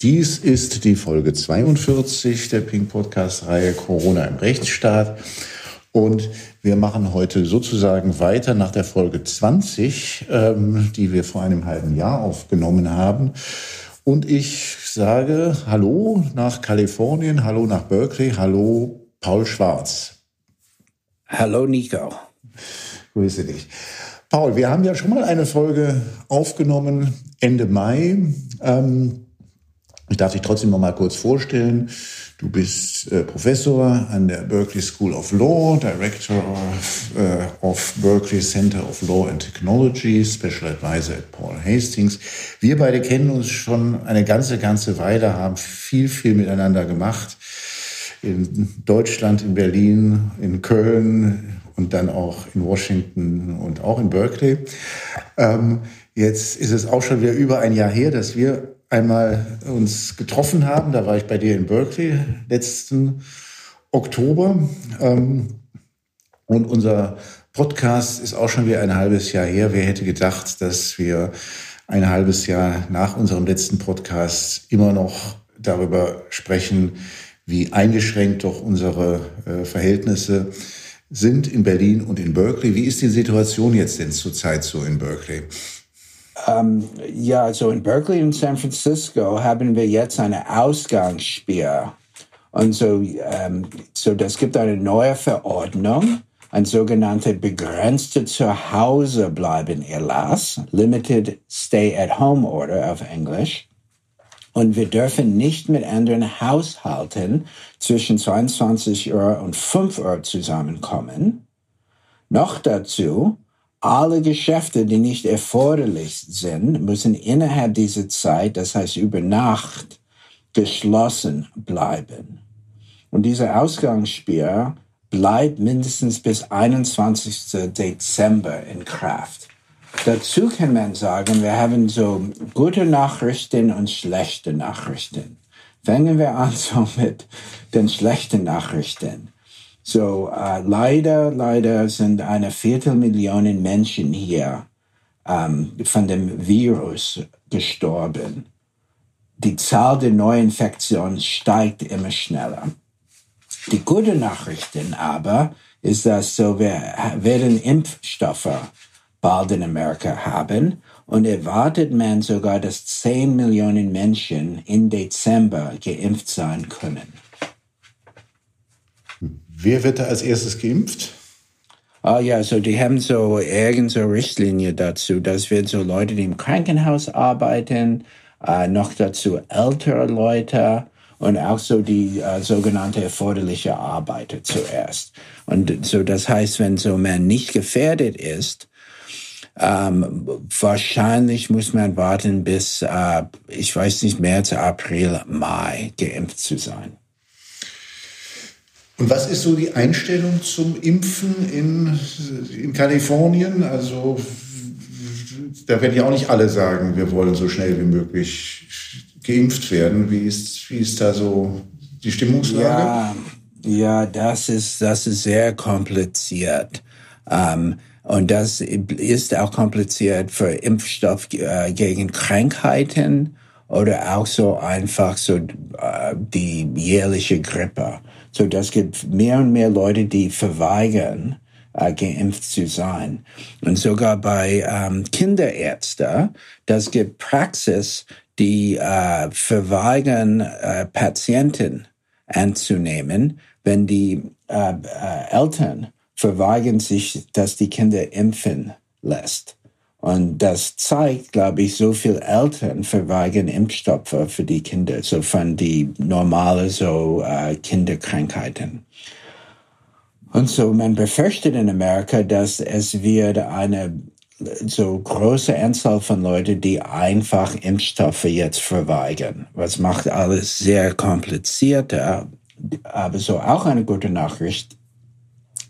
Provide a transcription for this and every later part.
Dies ist die Folge 42 der Pink Podcast-Reihe Corona im Rechtsstaat. Und wir machen heute sozusagen weiter nach der Folge 20, ähm, die wir vor einem halben Jahr aufgenommen haben. Und ich sage Hallo nach Kalifornien, Hallo nach Berkeley, Hallo Paul Schwarz. Hallo Nico. Grüße dich. Paul, wir haben ja schon mal eine Folge aufgenommen Ende Mai. Ähm, ich darf dich trotzdem noch mal kurz vorstellen. Du bist äh, Professor an der Berkeley School of Law, Director of, äh, of, Berkeley Center of Law and Technology, Special Advisor at Paul Hastings. Wir beide kennen uns schon eine ganze, ganze Weile, haben viel, viel miteinander gemacht. In Deutschland, in Berlin, in Köln und dann auch in Washington und auch in Berkeley. Ähm, jetzt ist es auch schon wieder über ein Jahr her, dass wir einmal uns getroffen haben. Da war ich bei dir in Berkeley letzten Oktober. Ähm, und unser Podcast ist auch schon wieder ein halbes Jahr her. Wer hätte gedacht, dass wir ein halbes Jahr nach unserem letzten Podcast immer noch darüber sprechen, wie eingeschränkt doch unsere äh, Verhältnisse sind in Berlin und in Berkeley. Wie ist die Situation jetzt denn zurzeit so in Berkeley? Ähm, ja, also in Berkeley und San Francisco haben wir jetzt eine Ausgangssperre. Und so, ähm, so das gibt eine neue Verordnung, ein sogenannter begrenzter Zuhausebleiben Erlass, Limited Stay at Home Order auf Englisch. Und wir dürfen nicht mit anderen Haushalten zwischen 22 Uhr und 5 Uhr zusammenkommen. Noch dazu alle Geschäfte, die nicht erforderlich sind, müssen innerhalb dieser Zeit, das heißt über Nacht, geschlossen bleiben. Und diese Ausgangssperre bleibt mindestens bis 21. Dezember in Kraft. Dazu kann man sagen, wir haben so gute Nachrichten und schlechte Nachrichten. Fangen wir an so mit den schlechten Nachrichten. So, äh, leider, leider sind eine Viertelmillion Menschen hier ähm, von dem Virus gestorben. Die Zahl der Neuinfektionen steigt immer schneller. Die gute Nachrichten aber ist, dass so wir werden Impfstoffe bald in Amerika haben und erwartet man sogar, dass 10 Millionen Menschen in Dezember geimpft sein können. Wer wird da als erstes geimpft? Ah ja, so die haben so irgendeine so Richtlinie dazu. Das wird so Leute, die im Krankenhaus arbeiten, äh, noch dazu ältere Leute und auch so die äh, sogenannte erforderliche Arbeiter zuerst. Und so das heißt, wenn so man nicht gefährdet ist, ähm, wahrscheinlich muss man warten bis, äh, ich weiß nicht, März, April, Mai geimpft zu sein. Und was ist so die Einstellung zum Impfen in, in Kalifornien? Also da werden ja auch nicht alle sagen, wir wollen so schnell wie möglich geimpft werden. Wie ist, wie ist da so die Stimmungslage? Ja, ja das, ist, das ist sehr kompliziert. Ähm, und das ist auch kompliziert für Impfstoff äh, gegen Krankheiten oder auch so einfach so äh, die jährliche Grippe. So, das gibt mehr und mehr Leute, die verweigern, äh, geimpft zu sein. Und sogar bei ähm, Kinderärzten, das gibt Praxis, die äh, verweigern, äh, Patienten anzunehmen, wenn die äh, äh, Eltern verweigern sich, dass die Kinder impfen lässt. Und das zeigt, glaube ich, so viele Eltern verweigern Impfstoffe für die Kinder, so von die normale so äh, Kinderkrankheiten. Und so man befürchtet in Amerika, dass es wird eine so große Anzahl von Leuten, die einfach Impfstoffe jetzt verweigern. Was macht alles sehr komplizierter. Aber so auch eine gute Nachricht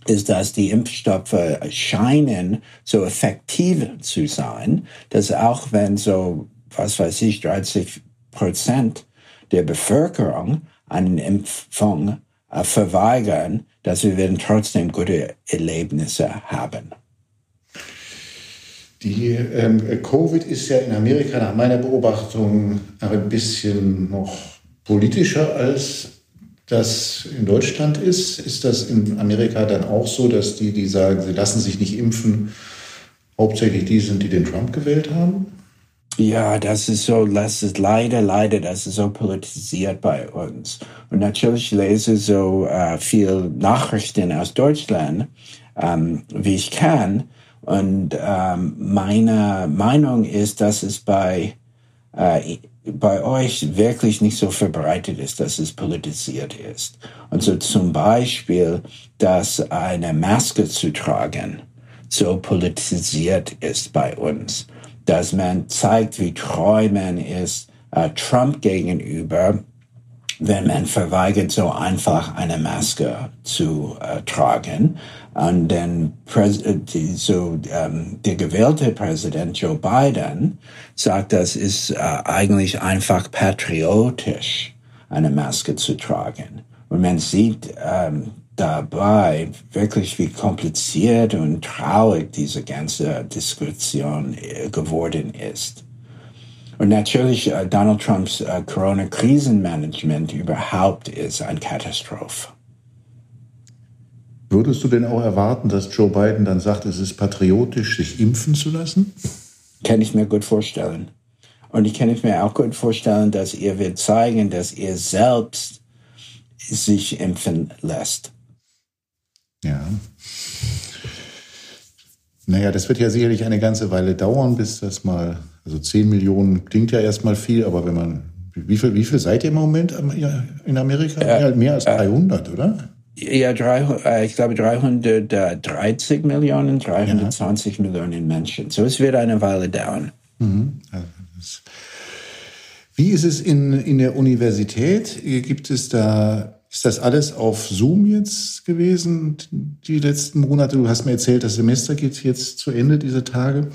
ist, dass die Impfstoffe scheinen so effektiv zu sein, dass auch wenn so, was weiß ich, 30 Prozent der Bevölkerung eine Impfung äh, verweigern, dass wir werden trotzdem gute Erlebnisse haben. Die ähm, Covid ist ja in Amerika nach meiner Beobachtung ein bisschen noch politischer als das in Deutschland ist. Ist das in Amerika dann auch so, dass die, die sagen, sie lassen sich nicht impfen, hauptsächlich die sind, die den Trump gewählt haben? Ja, das ist so, das ist leider, leider, das ist so politisiert bei uns. Und natürlich lese ich so äh, viel Nachrichten aus Deutschland, ähm, wie ich kann. Und ähm, meine Meinung ist, dass es bei, äh, bei euch wirklich nicht so verbreitet ist, dass es politisiert ist. Und so zum Beispiel, dass eine Maske zu tragen so politisiert ist bei uns dass man zeigt, wie treu man ist äh, Trump gegenüber, wenn man verweigert, so einfach eine Maske zu äh, tragen. Und dann äh, so ähm, der gewählte Präsident Joe Biden sagt, das ist äh, eigentlich einfach patriotisch, eine Maske zu tragen. Und man sieht ähm, dabei wirklich, wie kompliziert und traurig diese ganze Diskussion äh, geworden ist. Und natürlich äh, Donald Trumps äh, Corona-Krisenmanagement überhaupt ist eine Katastrophe. Würdest du denn auch erwarten, dass Joe Biden dann sagt, es ist patriotisch, sich impfen zu lassen? Kann ich mir gut vorstellen. Und ich kann mir auch gut vorstellen, dass er wird zeigen, dass er selbst sich impfen lässt. Ja. Naja, das wird ja sicherlich eine ganze Weile dauern, bis das mal, also 10 Millionen klingt ja erstmal viel, aber wenn man, wie viel, wie viel seid ihr im Moment in Amerika? Äh, mehr als 300, äh, oder? Ja, drei, äh, ich glaube 330 Millionen, 320 ja. Millionen Menschen. So es wird eine Weile dauern. Mhm. Also wie ist es in, in der Universität? Gibt es da ist das alles auf Zoom jetzt gewesen, die letzten Monate? Du hast mir erzählt, das Semester geht jetzt zu Ende, diese Tage.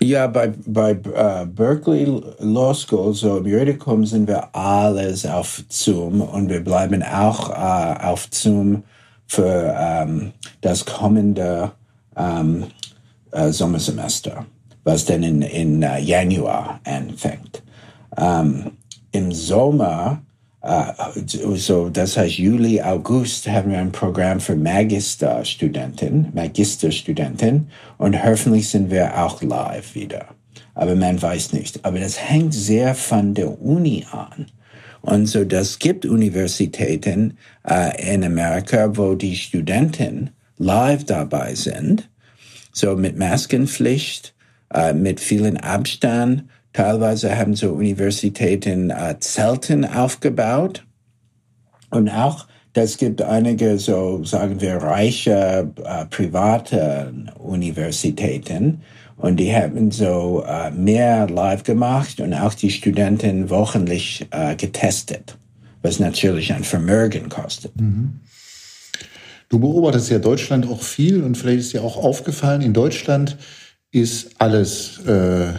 Ja, bei, bei uh, Berkeley Law School, so im Juridikum, sind wir alles auf Zoom und wir bleiben auch uh, auf Zoom für um, ähm, das kommende um, uh, Sommersemester, was dann in, in Januar anfängt. Um, Im Sommer so das heißt Juli, August haben wir ein Programm für Magisterstudenten, Magisterstudenten und hoffentlich sind wir auch live wieder. Aber man weiß nicht. Aber das hängt sehr von der Uni an. Und so, das gibt Universitäten äh, in Amerika, wo die Studenten live dabei sind, so mit Maskenpflicht, äh, mit vielen Abstand Teilweise haben so Universitäten äh, Zelten aufgebaut. Und auch, das gibt einige so, sagen wir, reiche äh, private Universitäten. Und die haben so äh, mehr live gemacht und auch die Studenten wochentlich äh, getestet, was natürlich ein Vermögen kostet. Mhm. Du beobachtest ja Deutschland auch viel und vielleicht ist dir auch aufgefallen, in Deutschland ist alles, äh,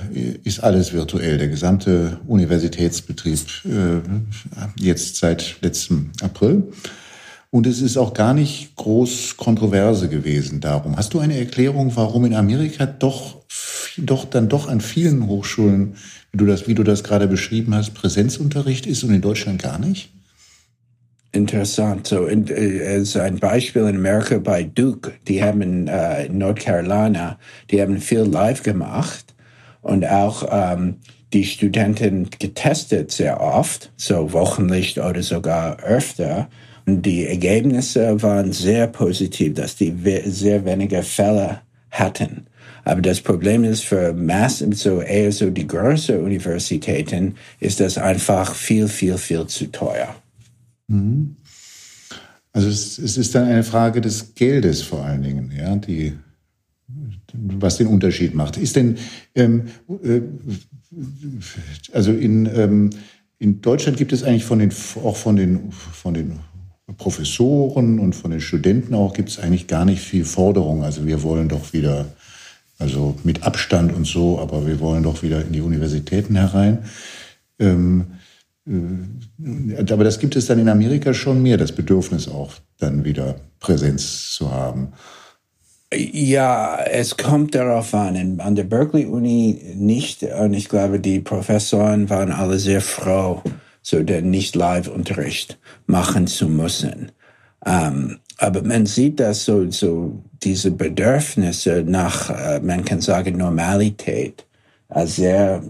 ist alles virtuell. Der gesamte Universitätsbetrieb äh, jetzt seit letztem April. Und es ist auch gar nicht groß Kontroverse gewesen darum. Hast du eine Erklärung, warum in Amerika doch, doch dann doch an vielen Hochschulen, wie du das, wie du das gerade beschrieben hast, Präsenzunterricht ist und in Deutschland gar nicht? Interessant. So, in, äh, als ein Beispiel in Amerika bei Duke, die haben äh, in North Carolina, die haben viel live gemacht und auch ähm, die Studenten getestet sehr oft, so wochenlich oder sogar öfter. Und die Ergebnisse waren sehr positiv, dass die sehr wenige Fälle hatten. Aber das Problem ist für Mass, so eher so die größeren Universitäten, ist das einfach viel, viel, viel zu teuer. Mhm. Also es, es, ist dann eine Frage des Geldes vor allen Dingen, ja, die, was den Unterschied macht. Ist denn, ähm, äh, also in, ähm, in Deutschland gibt es eigentlich von den, auch von den, von den Professoren und von den Studenten auch gibt es eigentlich gar nicht viel Forderung. Also wir wollen doch wieder, also mit Abstand und so, aber wir wollen doch wieder in die Universitäten herein. Ähm, äh, aber das gibt es dann in Amerika schon mehr, das Bedürfnis auch dann wieder Präsenz zu haben. Ja, es kommt darauf an. An der Berkeley Uni nicht. Und ich glaube, die Professoren waren alle sehr froh, so den nicht Live-Unterricht machen zu müssen. Ähm, aber man sieht, dass so, so diese Bedürfnisse nach, äh, man kann sagen, Normalität äh, sehr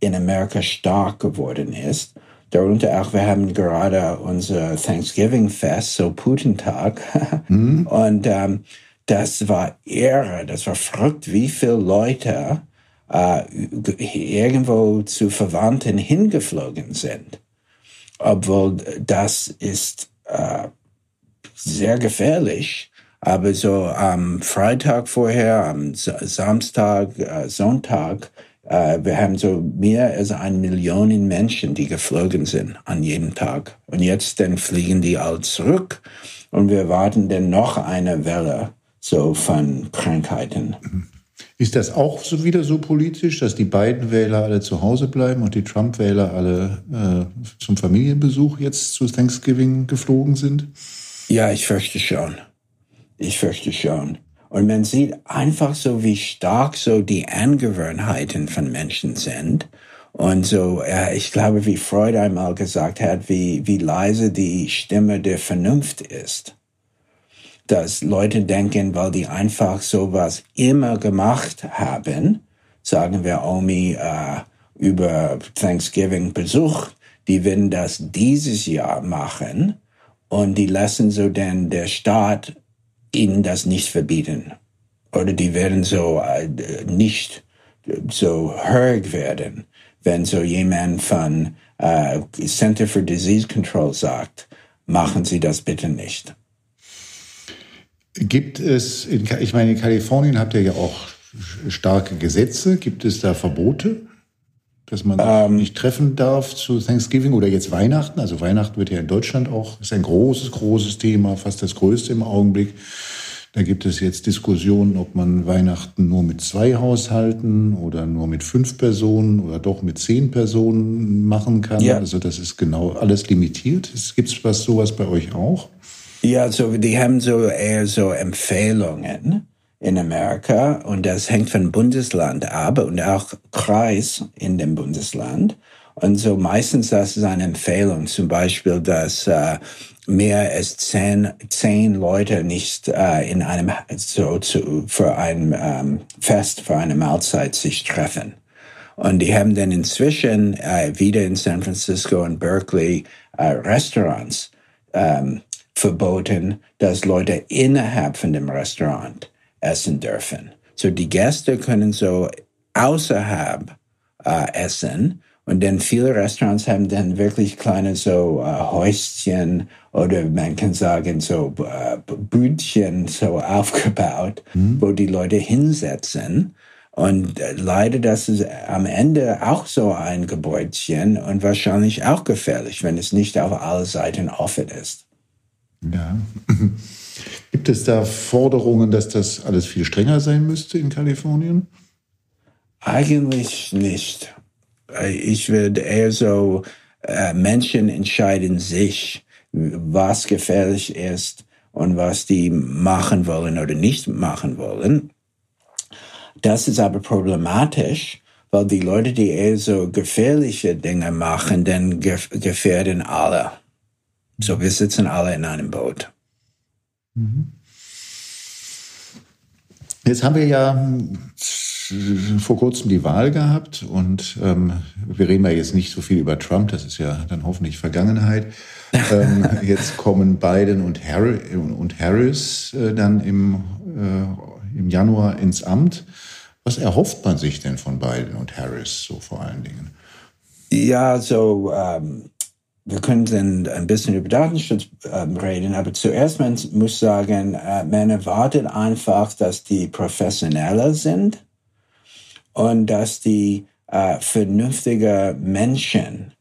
in Amerika stark geworden ist. Darunter auch, wir haben gerade unser Thanksgiving-Fest, so Putentag. Mhm. Und ähm, das war irre, das war verrückt, wie viele Leute äh, irgendwo zu Verwandten hingeflogen sind. Obwohl das ist äh, sehr gefährlich. Aber so am Freitag vorher, am Samstag, äh, Sonntag, wir haben so mehr als eine Million Menschen, die geflogen sind an jedem Tag. Und jetzt dann fliegen die alle zurück und wir warten dann noch eine Welle so von Krankheiten. Ist das auch so wieder so politisch, dass die beiden Wähler alle zu Hause bleiben und die Trump-Wähler alle äh, zum Familienbesuch jetzt zu Thanksgiving geflogen sind? Ja, ich fürchte schon. Ich fürchte schon. Und man sieht einfach so, wie stark so die Angewohnheiten von Menschen sind. Und so, äh, ich glaube, wie Freud einmal gesagt hat, wie, wie leise die Stimme der Vernunft ist dass Leute denken, weil die einfach sowas immer gemacht haben, sagen wir Omi äh, über Thanksgiving besucht, die werden das dieses Jahr machen und die lassen so denn der Staat ihnen das nicht verbieten. Oder die werden so äh, nicht so hörig werden, wenn so jemand von äh, Center for Disease Control sagt, machen Sie das bitte nicht. Gibt es, in, ich meine, in Kalifornien habt ihr ja auch starke Gesetze. Gibt es da Verbote, dass man ähm, nicht treffen darf zu Thanksgiving oder jetzt Weihnachten? Also Weihnachten wird ja in Deutschland auch, ist ein großes, großes Thema, fast das größte im Augenblick. Da gibt es jetzt Diskussionen, ob man Weihnachten nur mit zwei Haushalten oder nur mit fünf Personen oder doch mit zehn Personen machen kann. Ja. Also das ist genau alles limitiert. Gibt es was sowas bei euch auch? Ja, so die haben so eher so Empfehlungen in Amerika und das hängt von Bundesland ab und auch Kreis in dem Bundesland. Und so meistens das ist eine Empfehlung, zum Beispiel, dass äh, mehr als zehn, zehn Leute nicht äh, in einem so zu, für ein ähm, Fest, für eine Mahlzeit sich treffen. Und die haben dann inzwischen äh, wieder in San Francisco und Berkeley äh, Restaurants ähm, verboten, dass Leute innerhalb von dem Restaurant essen dürfen. So die Gäste können so außerhalb äh, essen und dann viele Restaurants haben dann wirklich kleine so äh, Häuschen oder man kann sagen so äh, Bütchen so aufgebaut, mhm. wo die Leute hinsetzen. Und äh, leider, das ist am Ende auch so ein Gebäudchen und wahrscheinlich auch gefährlich, wenn es nicht auf alle Seiten offen ist. Ja. Gibt es da Forderungen, dass das alles viel strenger sein müsste in Kalifornien? Eigentlich nicht. Ich würde eher so, äh, Menschen entscheiden sich, was gefährlich ist und was die machen wollen oder nicht machen wollen. Das ist aber problematisch, weil die Leute, die eher so gefährliche Dinge machen, dann gefährden alle. So, wir sitzen alle in einem Boot. Jetzt haben wir ja vor kurzem die Wahl gehabt und ähm, wir reden ja jetzt nicht so viel über Trump, das ist ja dann hoffentlich Vergangenheit. ähm, jetzt kommen Biden und, Harry, und Harris äh, dann im, äh, im Januar ins Amt. Was erhofft man sich denn von Biden und Harris so vor allen Dingen? Ja, so ähm, wir können dann ein bisschen über Datenschutz äh, reden, aber zuerst man muss sagen, äh, man erwartet einfach, dass die professioneller sind und dass die äh, vernünftige Menschen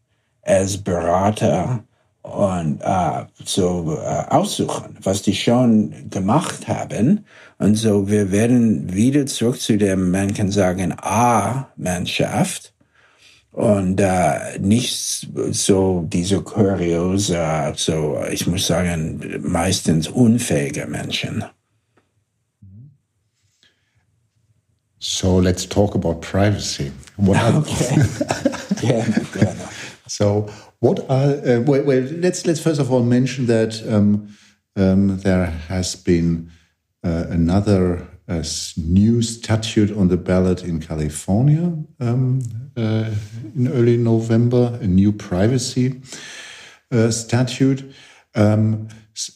als Berater und äh, so äh, aussuchen, was die schon gemacht haben. Und so wir werden wieder zurück zu dem, man kann sagen, A-Mannschaft und äh, nicht so diese kuriose, so ich muss sagen, meistens unfähige Menschen. So let's talk about privacy. What okay. yeah. yeah no. So what are uh, well, well, Let's let's first of all mention that um, um, there has been uh, another uh, new statute on the ballot in California um, uh, in early November, a new privacy uh, statute. Um,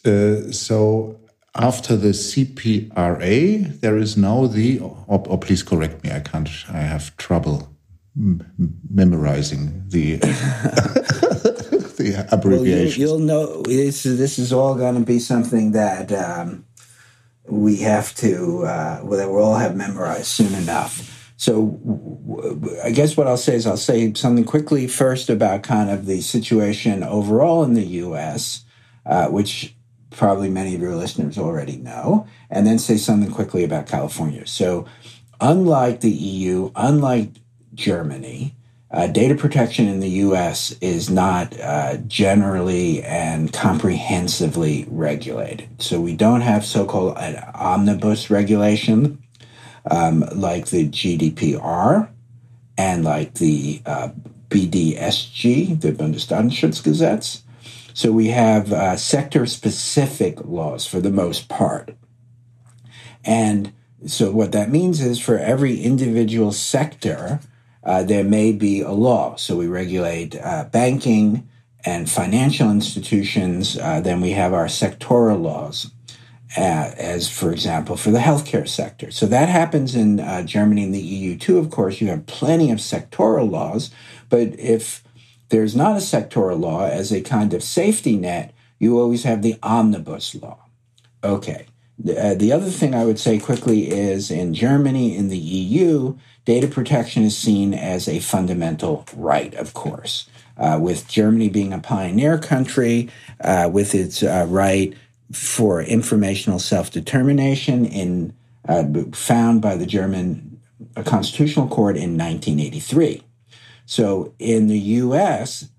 uh, so after the CPRA, there is now the, or, or, please correct me, I can't, I have trouble memorizing the the abbreviation. Well, you, will know this. This is all going to be something that um, we have to uh, well, that we'll all have memorized soon enough. So, I guess what I'll say is I'll say something quickly first about kind of the situation overall in the U.S., uh, which probably many of your listeners already know, and then say something quickly about California. So, unlike the EU, unlike Germany, uh, data protection in the US is not uh, generally and comprehensively regulated. So we don't have so called an omnibus regulation um, like the GDPR and like the uh, BDSG, the Bundesdatenschutzgesetz. So we have uh, sector specific laws for the most part. And so what that means is for every individual sector, uh, there may be a law. So we regulate uh, banking and financial institutions. Uh, then we have our sectoral laws, uh, as for example, for the healthcare sector. So that happens in uh, Germany and the EU too. Of course, you have plenty of sectoral laws, but if there's not a sectoral law as a kind of safety net, you always have the omnibus law. Okay. Uh, the other thing I would say quickly is in Germany, in the EU, data protection is seen as a fundamental right, of course. Uh, with Germany being a pioneer country, uh, with its uh, right for informational self determination, in uh, found by the German uh, Constitutional Court in 1983. So in the U.S.,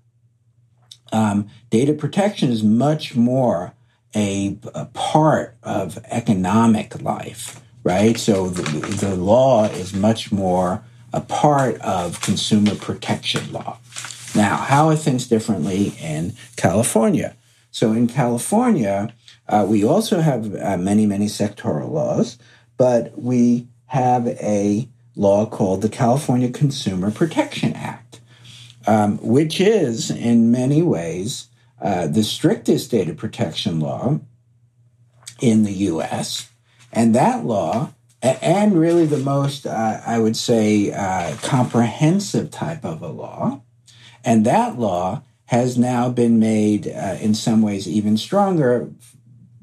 um, data protection is much more a, a part of economic life right? So the, the law is much more a part of consumer protection law. Now, how are things differently in California? So in California, uh, we also have uh, many, many sectoral laws, but we have a law called the California Consumer Protection Act, um, which is in many ways uh, the strictest data protection law in the US. And that law, and really the most, uh, I would say, uh, comprehensive type of a law, and that law has now been made uh, in some ways even stronger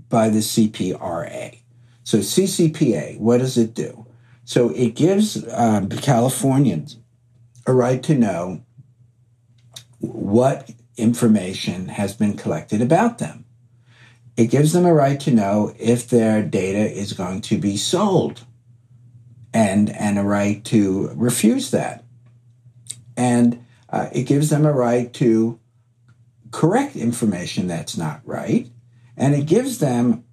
by the CPRA. So, CCPA, what does it do? So, it gives um, Californians a right to know what information has been collected about them. It gives them a right to know if their data is going to be sold and, and a right to refuse that. And uh, it gives them a right to correct information that's not right. And it gives them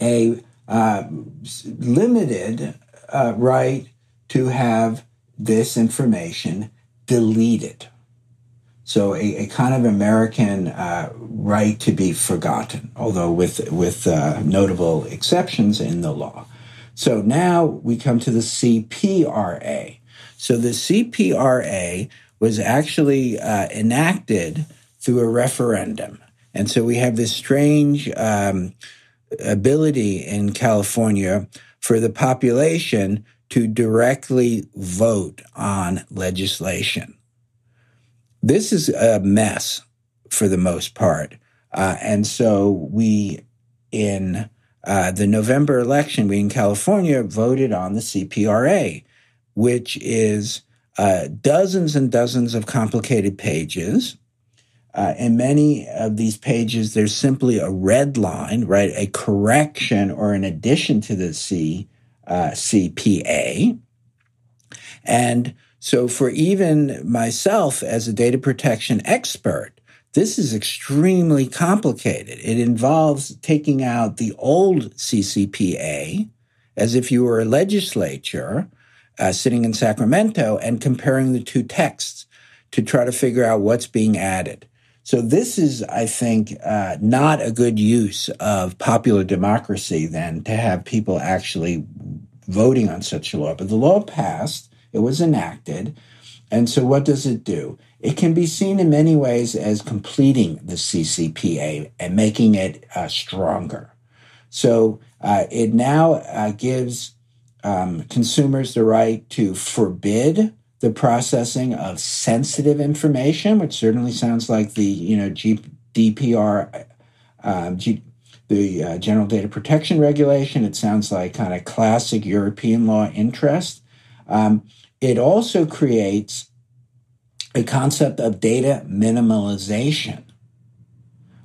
a uh, limited uh, right to have this information deleted. So a, a kind of American uh, right to be forgotten, although with with uh, notable exceptions in the law. So now we come to the CPRA. So the CPRA was actually uh, enacted through a referendum, and so we have this strange um, ability in California for the population to directly vote on legislation. This is a mess for the most part. Uh, and so we, in uh, the November election, we in California voted on the CPRA, which is uh, dozens and dozens of complicated pages. Uh, in many of these pages, there's simply a red line, right? A correction or an addition to the C, uh, CPA. And so, for even myself as a data protection expert, this is extremely complicated. It involves taking out the old CCPA as if you were a legislature uh, sitting in Sacramento and comparing the two texts to try to figure out what's being added. So this is, I think, uh, not a good use of popular democracy then to have people actually voting on such a law. But the law passed, it was enacted. And so what does it do? It can be seen in many ways as completing the CCPA and making it uh, stronger. So uh, it now uh, gives um, consumers the right to forbid the processing of sensitive information, which certainly sounds like the you know GDPR, um, G, the uh, General Data Protection Regulation. It sounds like kind of classic European law interest. Um, it also creates a concept of data minimalization,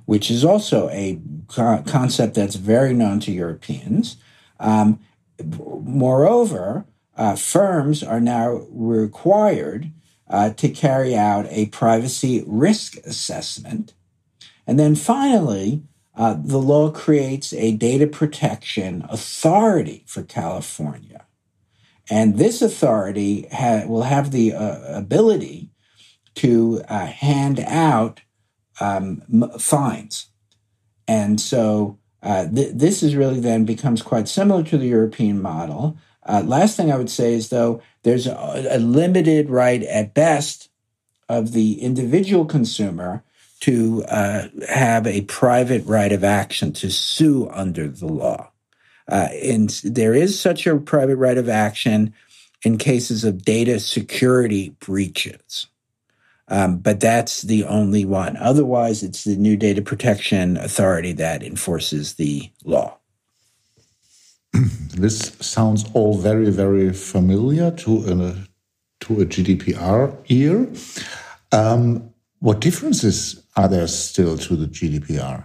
which is also a co- concept that's very known to Europeans. Um, moreover, uh, firms are now required uh, to carry out a privacy risk assessment. And then finally, uh, the law creates a data protection authority for California. And this authority ha- will have the uh, ability to uh, hand out um, m- fines. And so uh, th- this is really then becomes quite similar to the European model. Uh, last thing I would say is, though, there's a, a limited right at best of the individual consumer to uh, have a private right of action to sue under the law. Uh, and there is such a private right of action in cases of data security breaches. Um, but that's the only one. Otherwise, it's the new Data Protection Authority that enforces the law. this sounds all very, very familiar to a, to a GDPR ear. Um, what differences are there still to the GDPR?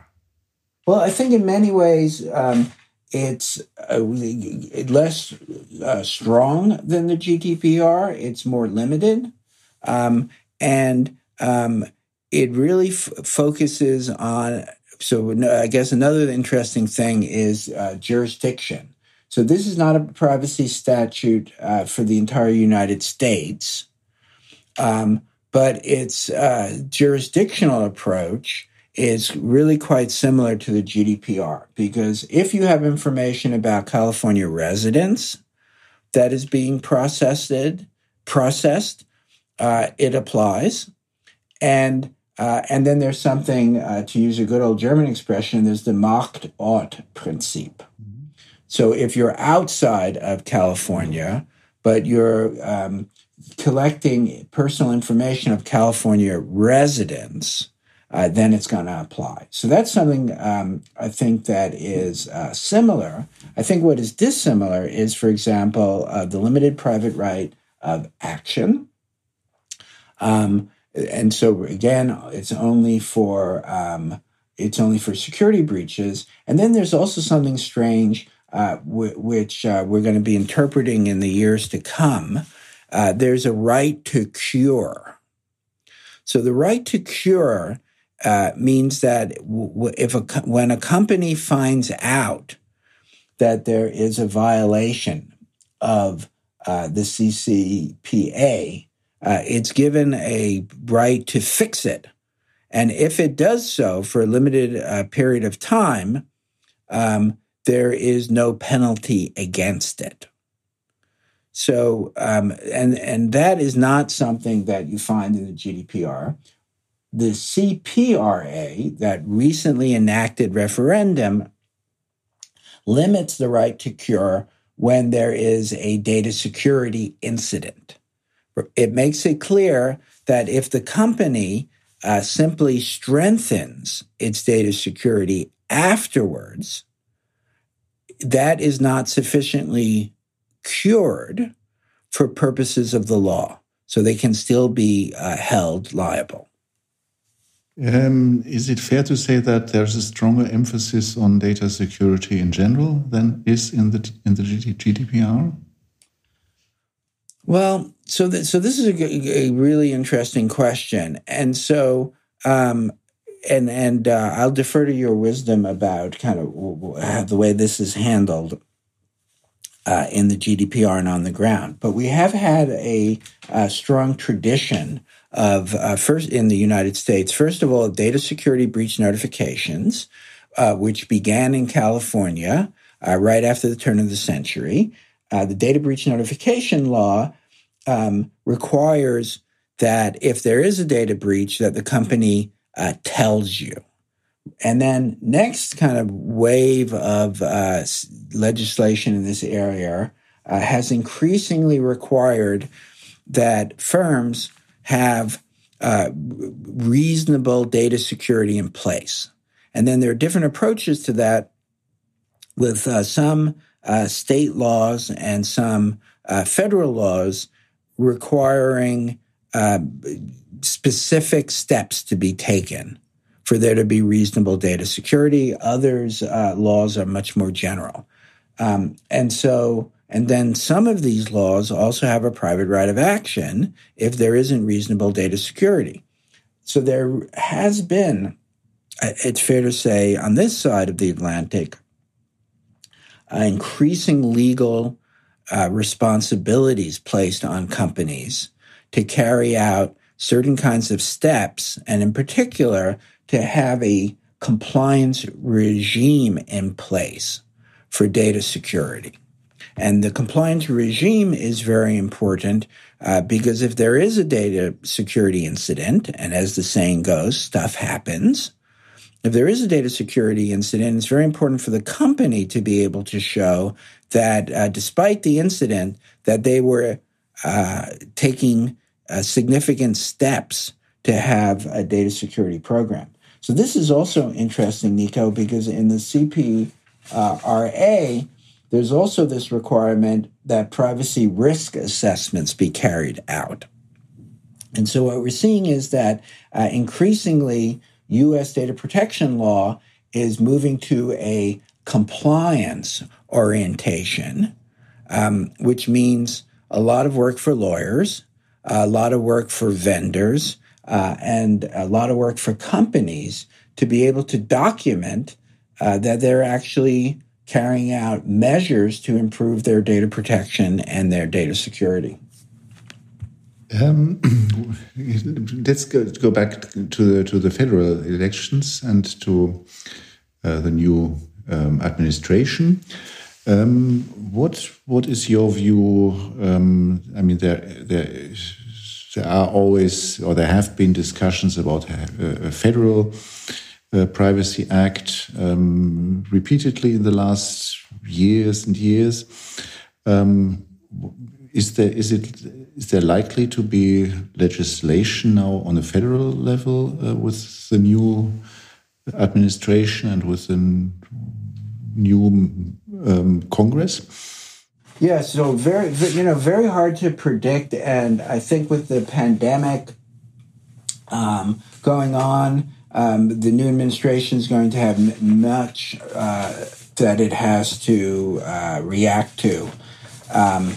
Well, I think in many ways um, it's uh, less uh, strong than the GDPR. It's more limited, um, and um, it really focuses on. So, I guess another interesting thing is uh, jurisdiction. So this is not a privacy statute uh, for the entire United States, um, but its uh, jurisdictional approach is really quite similar to the GDPR because if you have information about California residents that is being processed, processed, uh, it applies, and uh, and then there's something uh, to use a good old German expression. There's the Marktort-Prinzip. So if you're outside of California, but you're um, collecting personal information of California residents, uh, then it's going to apply. So that's something um, I think that is uh, similar. I think what is dissimilar is, for example, uh, the limited private right of action. Um, and so again, it's only for um, it's only for security breaches. And then there's also something strange uh, w- which uh, we're going to be interpreting in the years to come, uh, there's a right to cure. So the right to cure uh, means that w- if a when a company finds out that there is a violation of uh, the CCPA, it's given a right to fix it. And if it does so for a limited period of time, um, there is no penalty against it. So, um, and and that is not something that you find in the GDPR. The CPRA, that recently enacted referendum, limits the right to cure when there is a data security incident. It makes it clear that if the company uh, simply strengthens its data security afterwards, that is not sufficiently cured for purposes of the law. So they can still be uh, held liable. Um, is it fair to say that there's a stronger emphasis on data security in general than is in the in the GDPR? Well, so th so this is a, a, really interesting question, and so um, and and uh, I'll defer to your wisdom about kind of the way this is handled. uh, in the GDPR and on the ground. But we have had a, a strong tradition of uh, first in the United States, first of all, data security breach notifications, uh, which began in California uh, right after the turn of the century. Uh, the data breach notification law um, requires that if there is a data breach, that the company uh, tells you. And then next kind of wave of uh, legislation in this area has increasingly required that firms have uh, reasonable data security in place. And then there are different approaches to that with uh, some uh, state laws and some uh, federal laws requiring uh, specific steps to be taken for there to be reasonable data security. Others uh, laws are much more general. Um, and so, and then some of these laws also have a private right of action if there isn't reasonable data security. So there has been, uh, it's fair to say, on this side of the Atlantic, uh, increasing legal uh, responsibilities placed on companies to carry out certain kinds of steps, and in particular, to have a compliance regime in place for data security. And the compliance regime is very important uh, because if there is a data security incident, and as the saying goes, stuff happens. If there is a data security incident, it's very important for the company to be able to show that uh, despite the incident, that they were uh, taking uh, significant steps to have a data security program. So this is also interesting, Nico, because in the CPRA, uh, there's also this requirement that privacy risk assessments be carried out. And so what we're seeing is that uh, increasingly U.S. data protection law is moving to a compliance orientation, um, which means a lot of work for lawyers, a lot of work for vendors, uh, and a lot of work for companies to be able to document uh, that they're actually carrying out measures to improve their data protection and their data security. Um, let's go, go, back to the to the federal elections and to uh, the new um, administration. Um, what what is your view? Um, I mean, there there there are always, or there have been discussions about a, a federal uh, Privacy Act um, repeatedly in the last years and years. Um, is there is it is there likely to be legislation now on a federal level uh, with the new administration and with the new um, Congress? Yeah, so very, you know, very hard to predict. And I think with the pandemic um, going on, um, the new administration is going to have much uh, that it has to uh, react to. Um,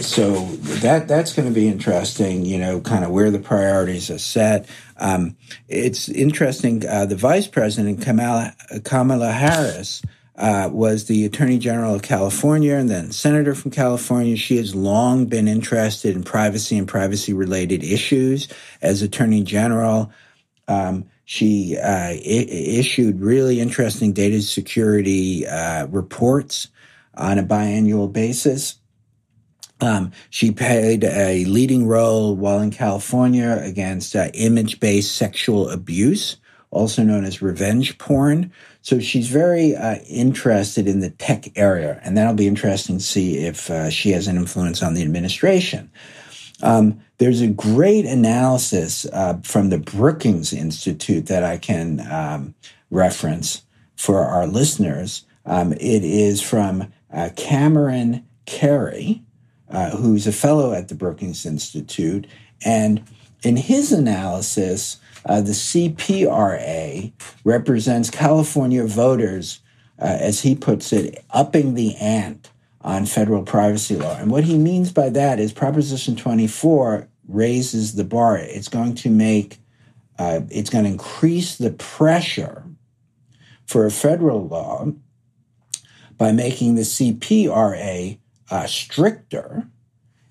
so that that's going to be interesting. You know, kind of where the priorities are set. Um, it's interesting. Uh, the vice president Kamala, Kamala Harris uh, was the Attorney General of California and then Senator from California. She has long been interested in privacy and privacy related issues. As Attorney General, um, she uh, I- issued really interesting data security uh, reports on a biannual basis. Um, she played a leading role while in California against uh, image based sexual abuse, also known as revenge porn. So she's very uh, interested in the tech area, and that'll be interesting to see if uh, she has an influence on the administration. Um, there's a great analysis uh, from the Brookings Institute that I can um, reference for our listeners. Um, it is from uh, Cameron Carey, uh, who's a fellow at the Brookings Institute, and in his analysis, uh, the CPRA represents California voters, uh, as he puts it, upping the ante on federal privacy law. And what he means by that is Proposition 24 raises the bar. It's going to make, uh, it's going to increase the pressure for a federal law by making the CPRA uh, stricter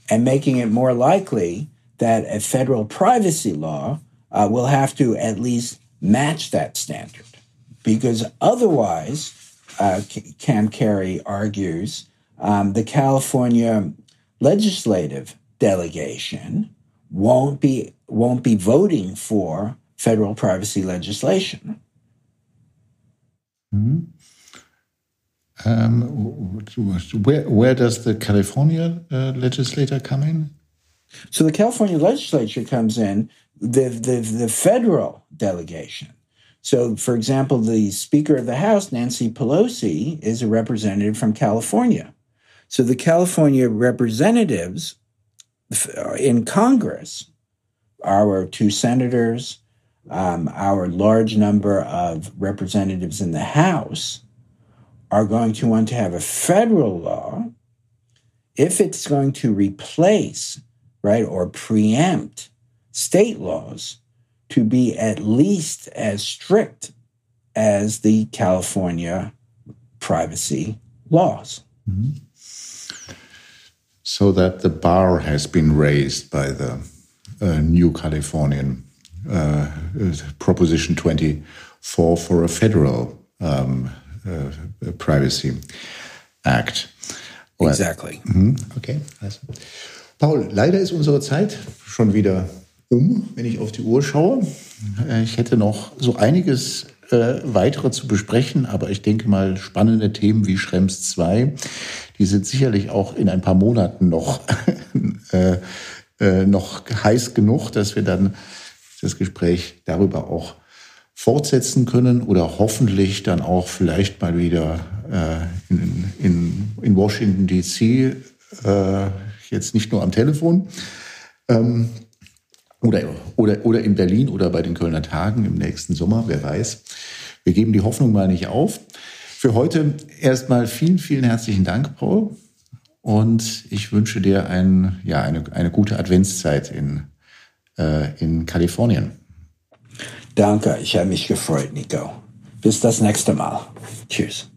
and making it more likely that a federal privacy law uh, will have to at least match that standard. Because otherwise, uh, Cam Carey argues, um, the California legislative delegation won't be won't be voting for federal privacy legislation. Mm-hmm. Um, where where does the California uh, legislator come in? So the California legislature comes in the the, the federal delegation. So, for example, the Speaker of the House, Nancy Pelosi, is a representative from California. So the California representatives in Congress, our two senators, um, our large number of representatives in the House, are going to want to have a federal law if it's going to replace, right, or preempt state laws to be at least as strict as the California privacy laws. Mm-hmm. So that the bar has been raised by the uh, new Californian uh, Proposition 24 for a federal um, uh, Privacy Act. Well, exactly. Mhm. Okay. Also. Paul, leider ist unsere Zeit schon wieder um, wenn ich auf die Uhr schaue. Äh, ich hätte noch so einiges äh, weitere zu besprechen, aber ich denke mal, spannende Themen wie Schrems 2, die sind sicherlich auch in ein paar Monaten noch, äh, äh, noch heiß genug, dass wir dann das Gespräch darüber auch fortsetzen können oder hoffentlich dann auch vielleicht mal wieder äh, in, in, in Washington DC, äh, jetzt nicht nur am Telefon. Ähm, oder, oder, oder in Berlin oder bei den Kölner Tagen im nächsten Sommer, wer weiß. Wir geben die Hoffnung mal nicht auf. Für heute erstmal vielen, vielen herzlichen Dank, Paul. Und ich wünsche dir ein, ja, eine, eine gute Adventszeit in, äh, in Kalifornien. Danke, ich habe mich gefreut, Nico. Bis das nächste Mal. Tschüss.